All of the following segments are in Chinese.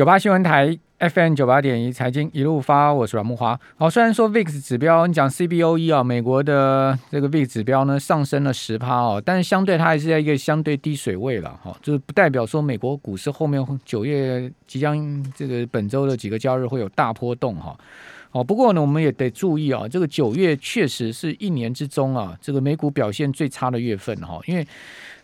九八新闻台 FM 九八点一财经一路发，我是阮木华。好，虽然说 VIX 指标，你讲 CBOE 啊，美国的这个 VIX 指标呢上升了十趴哦，但是相对它还是在一个相对低水位了哈，就是不代表说美国股市后面九月即将这个本周的几个交易日会有大波动哈。哦，不过呢，我们也得注意啊，这个九月确实是一年之中啊，这个美股表现最差的月份哈，因为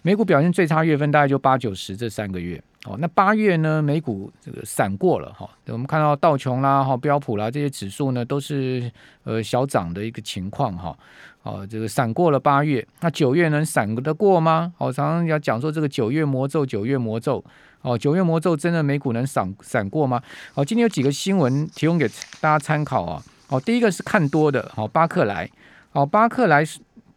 美股表现最差月份大概就八九十这三个月。哦，那八月呢，美股这个闪过了哈，我们看到道琼啦、哈标普啦这些指数呢，都是呃小涨的一个情况哈。哦，这个闪过了八月，那九月能闪得过吗？哦，常常要讲说这个九月魔咒，九月魔咒。哦，九月魔咒真的美股能闪闪过吗？哦，今天有几个新闻提供给大家参考啊。哦，第一个是看多的，哦，巴克莱，哦，巴克莱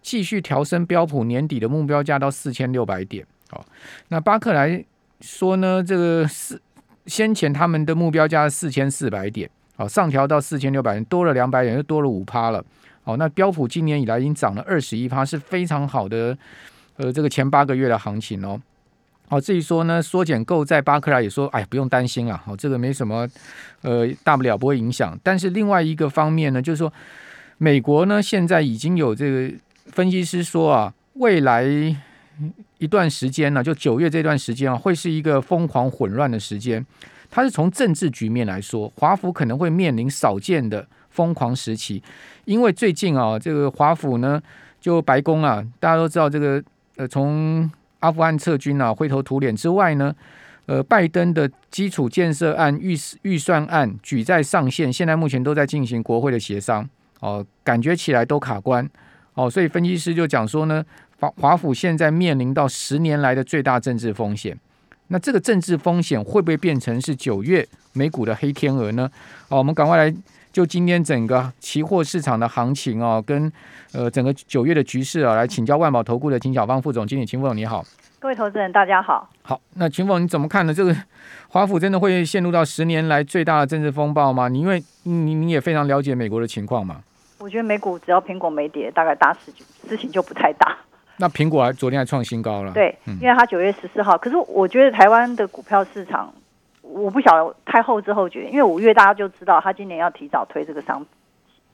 继续调升标普年底的目标价到四千六百点。哦，那巴克莱。说呢，这个四先前他们的目标价是四千四百点，好上调到四千六百点，多了两百点，又多了五趴了。好，那标普今年以来已经涨了二十一趴，是非常好的。呃，这个前八个月的行情哦。好，至于说呢，缩减购在巴克莱也说，哎，不用担心啊，好，这个没什么，呃，大不了不会影响。但是另外一个方面呢，就是说，美国呢现在已经有这个分析师说啊，未来。一段时间呢，就九月这段时间啊，会是一个疯狂混乱的时间。它是从政治局面来说，华府可能会面临少见的疯狂时期。因为最近啊，这个华府呢，就白宫啊，大家都知道这个呃，从阿富汗撤军啊，灰头土脸之外呢，呃，拜登的基础建设案预预算案举在上限，现在目前都在进行国会的协商哦，感觉起来都卡关哦，所以分析师就讲说呢。华华府现在面临到十年来的最大政治风险，那这个政治风险会不会变成是九月美股的黑天鹅呢？好，我们赶快来就今天整个期货市场的行情哦，跟呃整个九月的局势啊，来请教万宝投顾的秦小芳副总经理，秦凤你好，各位投资人大家好。好，那秦凤你怎么看呢？这个华府真的会陷入到十年来最大的政治风暴吗？你因为你你也非常了解美国的情况嘛？我觉得美股只要苹果没跌，大概大事事情就不太大。那苹果还昨天还创新高了，对，因为它九月十四号。可是我觉得台湾的股票市场，我不晓得太后知后觉，因为五月大家就知道他今年要提早推这个商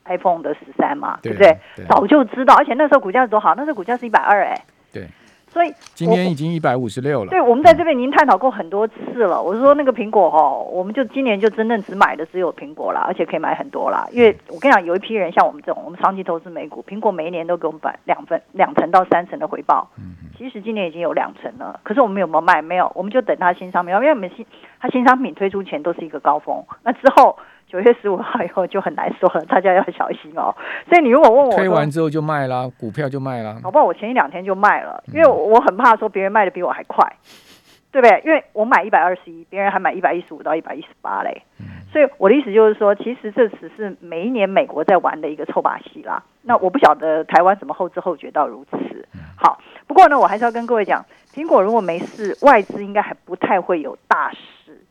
iPhone 的十三嘛，对不对？早就知道，而且那时候股价多好，那时候股价是一百二哎，对。所以今天已经一百五十六了。对，我们在这边已经探讨过很多次了。我说那个苹果哦，我们就今年就真正只买的只有苹果了，而且可以买很多啦。因为我跟你讲，有一批人像我们这种，我们长期投资美股，苹果每一年都给我们百两分两成到三成的回报。嗯其实今年已经有两成了，可是我们有没有卖？没有，我们就等它新商品，因为我们新它新商品推出前都是一个高峰，那之后。九月十五号以后就很难说了，大家要小心哦。所以你如果问我，推完之后就卖啦，股票就卖啦。好不好？我前一两天就卖了，因为我很怕说别人卖的比我还快，对不对？因为我买一百二十一，别人还买一百一十五到一百一十八嘞。所以我的意思就是说，其实这只是每一年美国在玩的一个臭把戏啦。那我不晓得台湾怎么后知后觉到如此。好，不过呢，我还是要跟各位讲，苹果如果没事，外资应该还不太会有大事。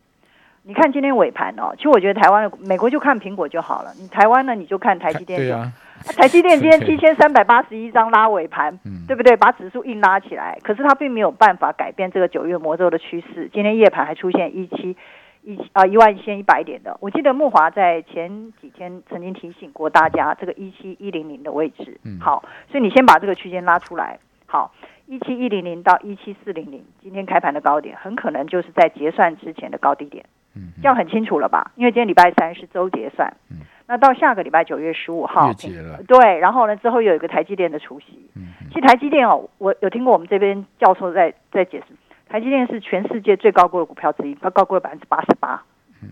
你看今天尾盘哦，其实我觉得台湾、美国就看苹果就好了。你台湾呢，你就看台积电。对啊，台积电今天 七千三百八十一张拉尾盘，对不对？把指数硬拉起来，可是它并没有办法改变这个九月魔咒的趋势。今天夜盘还出现一七一啊一万一千一百点的。我记得木华在前几天曾经提醒过大家，这个一七一零零的位置。嗯好，所以你先把这个区间拉出来。好。一七一零零到一七四零零，今天开盘的高点很可能就是在结算之前的高低点，嗯，这样很清楚了吧？因为今天礼拜三是周结算，嗯，那到下个礼拜九月十五号，对，然后呢之后有一个台积电的除夕，嗯，其实台积电哦，我有听过我们这边教授在在解释，台积电是全世界最高估的股票之一，它高估了百分之八十八。嗯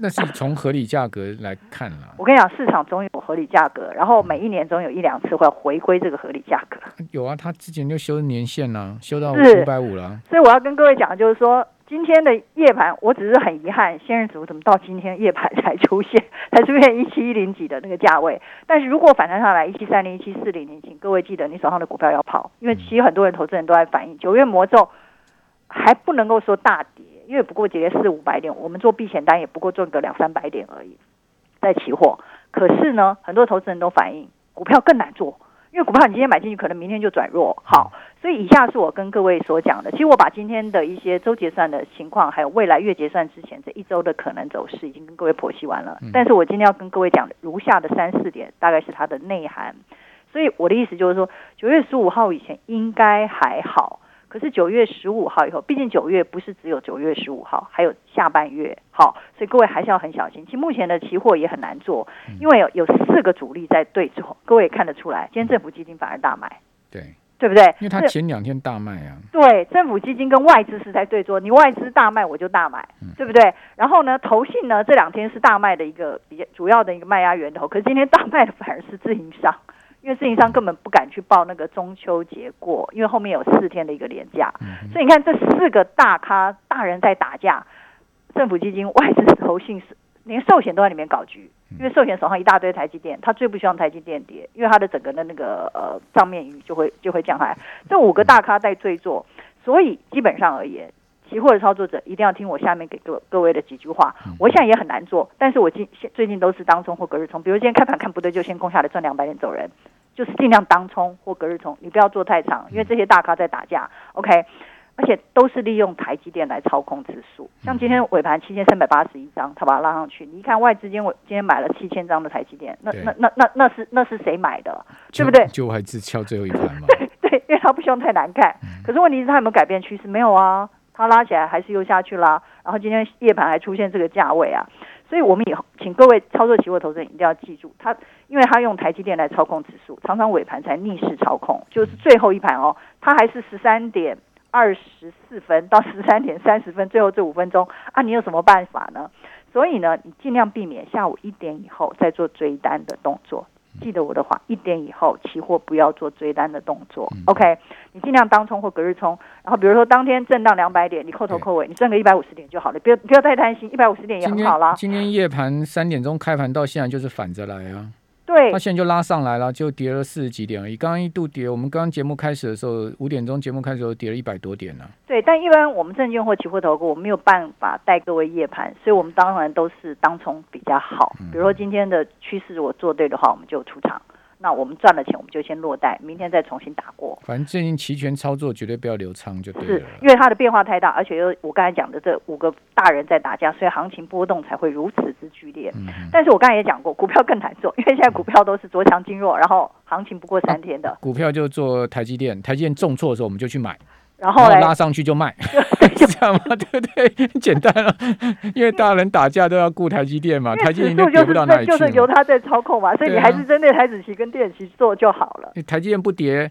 那是从合理价格来看了。我跟你讲，市场总有合理价格，然后每一年总有一两次会回归这个合理价格。有啊，他之前就修年限呢，修到五百五了。所以我要跟各位讲，就是说今天的夜盘，我只是很遗憾，仙人族怎么到今天夜盘才出现，才出现一七一零几的那个价位。但是如果反弹上来一七三零、一七四零零，请各位记得你手上的股票要跑，因为其实很多人投资人都在反映九月魔咒还不能够说大跌。因为不过跌四五百点，我们做避险单也不过赚个两三百点而已，在期货。可是呢，很多投资人都反映股票更难做，因为股票你今天买进去，可能明天就转弱。好，所以以下是我跟各位所讲的。其实我把今天的一些周结算的情况，还有未来月结算之前这一周的可能走势，已经跟各位剖析完了。但是我今天要跟各位讲如下的三四点，大概是它的内涵。所以我的意思就是说，九月十五号以前应该还好。可是九月十五号以后，毕竟九月不是只有九月十五号，还有下半月，好，所以各位还是要很小心。其实目前的期货也很难做，因为有有四个主力在对做，各位也看得出来，今天政府基金反而大买，对对不对？因为他前两天大卖啊，对，政府基金跟外资是在对做，你外资大卖我就大买，对不对？然后呢，投信呢这两天是大卖的一个比较主要的一个卖压源头，可是今天大卖的反而是自营商。因为自营商根本不敢去报那个中秋节过，因为后面有四天的一个连假，所以你看这四个大咖大人在打架，政府基金、外资、投信是连寿险都在里面搞局，因为寿险手上一大堆台积电，他最不希望台积电跌，因为他的整个的那个呃账面余就会就会降下来。这五个大咖在追做，所以基本上而言。期货的操作者一定要听我下面给各各位的几句话。我现在也很难做，但是我近最近都是当中或隔日冲。比如今天开盘看不对，就先攻下来赚两百点走人，就是尽量当冲或隔日冲，你不要做太长，因为这些大咖在打架。OK，而且都是利用台积电来操控指数。像今天尾盘七千三百八十一张，他把它拉上去。你一看外资今我今天买了七千张的台积电，那那那那那是那是谁买的？对不对？就外资敲最后一盘嘛。对对，因为他不希望太难看。可是问题是他有没有改变趋势？没有啊。它拉起来还是又下去啦，然后今天夜盘还出现这个价位啊，所以我们以后请各位操作期货投资人一定要记住，它因为它用台积电来操控指数，常常尾盘才逆势操控，就是最后一盘哦，它还是十三点二十四分到十三点三十分，最后这五分钟啊，你有什么办法呢？所以呢，你尽量避免下午一点以后再做追单的动作。记得我的话，一点以后期货不要做追单的动作。OK，你尽量当冲或隔日冲。然后比如说当天震荡两百点，你扣头扣尾，你挣个一百五十点就好了。不要不要太贪心，一百五十点也很好啦。今天夜盘三点钟开盘到现在就是反着来啊。对，它现在就拉上来了，就跌了四十几点而已。刚刚一度跌，我们刚刚节目开始的时候，五点钟节目开始时候跌了一百多点呢。对，但一般我们证券或期货投顾，我没有办法带各位夜盘，所以我们当然都是当冲比较好。比如说今天的趋势如果做对的话，我们就出场。那我们赚了钱，我们就先落袋，明天再重新打过。反正进行期权操作绝对不要留仓就对了。是因为它的变化太大，而且又我刚才讲的这五个大人在打架，所以行情波动才会如此之剧烈。嗯。但是我刚才也讲过，股票更难做，因为现在股票都是着强经弱，然后行情不过三天的。股票就做台积电，台积电重挫的时候，我们就去买。然后拉上去就卖，是 这样吗？对不对？简单了，因为大人打架都要顾台积电嘛，台积电跌不到哪里去，就是由他在操控嘛，所以你还是针对台子棋跟电子棋做就好了。台积电不跌。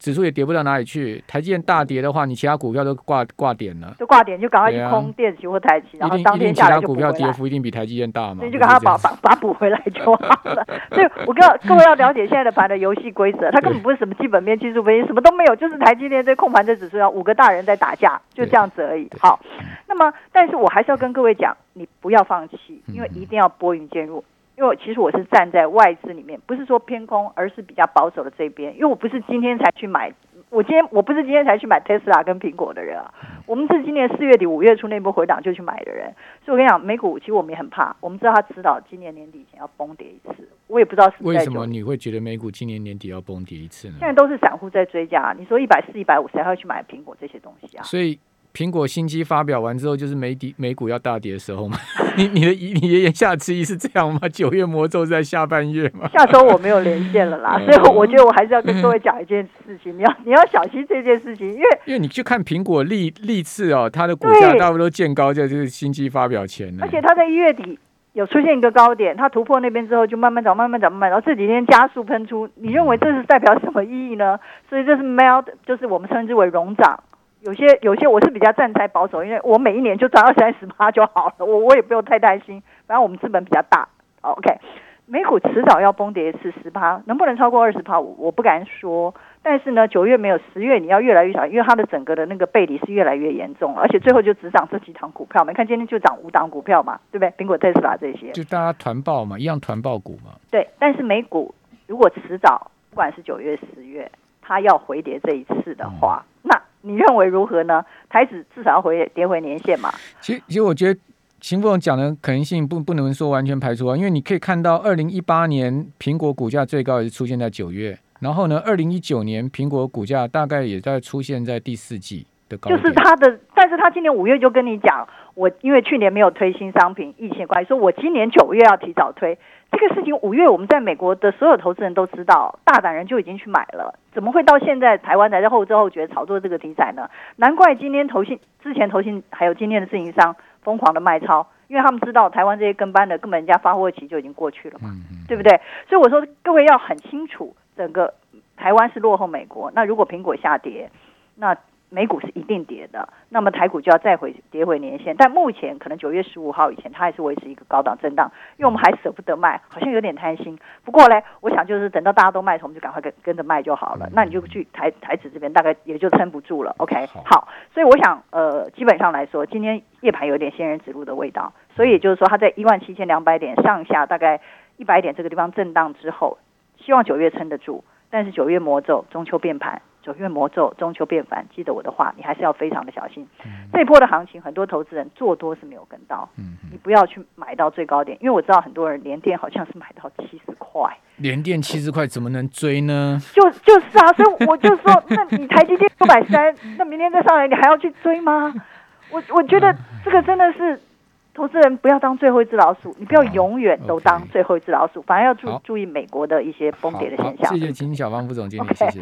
指数也跌不到哪里去，台积电大跌的话，你其他股票都挂挂点了，都挂点就赶快去空电期或台积，然后当天下来股票跌幅一定比台积电大嘛，你就赶快把把把补回来就好了。所以我跟各位要了解现在的盘的游戏规则，它根本不是什么基本面、技术分析，什么都没有，就是台积电这控盘这指数要五个大人在打架，就这样子而已。好，那么但是我还是要跟各位讲，你不要放弃，因为一定要拨云见日。因为其实我是站在外资里面，不是说偏空，而是比较保守的这边。因为我不是今天才去买，我今天我不是今天才去买 Tesla 跟苹果的人啊。我们是今年四月底五月初那波回档就去买的人。所以我跟你讲，美股其实我们也很怕，我们知道它迟早今年年底前要崩跌一次。我也不知道是为什么你会觉得美股今年年底要崩跌一次呢？现在都是散户在追加，你说一百四、一百五，谁还会去买苹果这些东西啊？所以。苹果新机发表完之后，就是美底美股要大跌的时候嘛？你你的你的言下之意是这样吗？九月魔咒在下半月吗？下周我没有连线了啦，所以我觉得我还是要跟各位讲一件事情，你要你要小心这件事情，因为因为你去看苹果历历次哦，它的股价大部分都见高在就是新机发表前呢，而且它在一月底有出现一个高点，它突破那边之后就慢慢涨，慢慢涨，慢慢，然后这几天加速喷出，你认为这是代表什么意义呢？所以这是 melt，就是我们称之为融涨。有些有些我是比较站在保守，因为我每一年就赚二三十八就好了，我我也不用太担心。反正我们资本比较大，OK。美股迟早要崩跌一次十趴，能不能超过二十趴，我我不敢说。但是呢，九月没有，十月你要越来越小，因为它的整个的那个背离是越来越严重，而且最后就只涨这几档股票。你看今天就涨五档股票嘛，对不对？苹果、特斯拉这些，就大家团爆嘛，一样团爆股嘛。对，但是美股如果迟早，不管是九月、十月，它要回跌这一次的话，那。你认为如何呢？台子至少要回跌回年线嘛？其实，其实我觉得秦副总讲的可能性不不能说完全排除啊，因为你可以看到，二零一八年苹果股价最高也是出现在九月，然后呢，二零一九年苹果股价大概也在出现在第四季的高就是他的，但是他今年五月就跟你讲，我因为去年没有推新商品，疫情关系，说我今年九月要提早推。这个事情五月我们在美国的所有投资人都知道，大胆人就已经去买了，怎么会到现在台湾才在后知后觉炒作这个题材呢？难怪今天投信之前投信还有今天的自营商疯狂的卖超，因为他们知道台湾这些跟班的根本人家发货期就已经过去了嘛，对不对？所以我说各位要很清楚，整个台湾是落后美国。那如果苹果下跌，那美股是一定跌的，那么台股就要再回跌回年线。但目前可能九月十五号以前，它还是维持一个高档震荡，因为我们还舍不得卖，好像有点贪心。不过呢，我想就是等到大家都卖，我们就赶快跟跟着卖就好了。那你就去台台指这边，大概也就撑不住了。OK，好。所以我想，呃，基本上来说，今天夜盘有点仙人指路的味道。所以也就是说，它在一万七千两百点上下，大概一百点这个地方震荡之后，希望九月撑得住。但是九月魔咒，中秋变盘。九月魔咒，中秋变反。记得我的话，你还是要非常的小心。这波的行情，很多投资人做多是没有跟到。嗯，你不要去买到最高点，因为我知道很多人连电好像是买到七十块。连电七十块怎么能追呢？就就是啊，所以我就说，那你台积电九百三，那明天再上来，你还要去追吗？我我觉得这个真的是。投资人不要当最后一只老鼠，你不要永远都当最后一只老鼠，反而要注注意美国的一些崩跌的现象。谢谢金小芳副总经理，谢谢。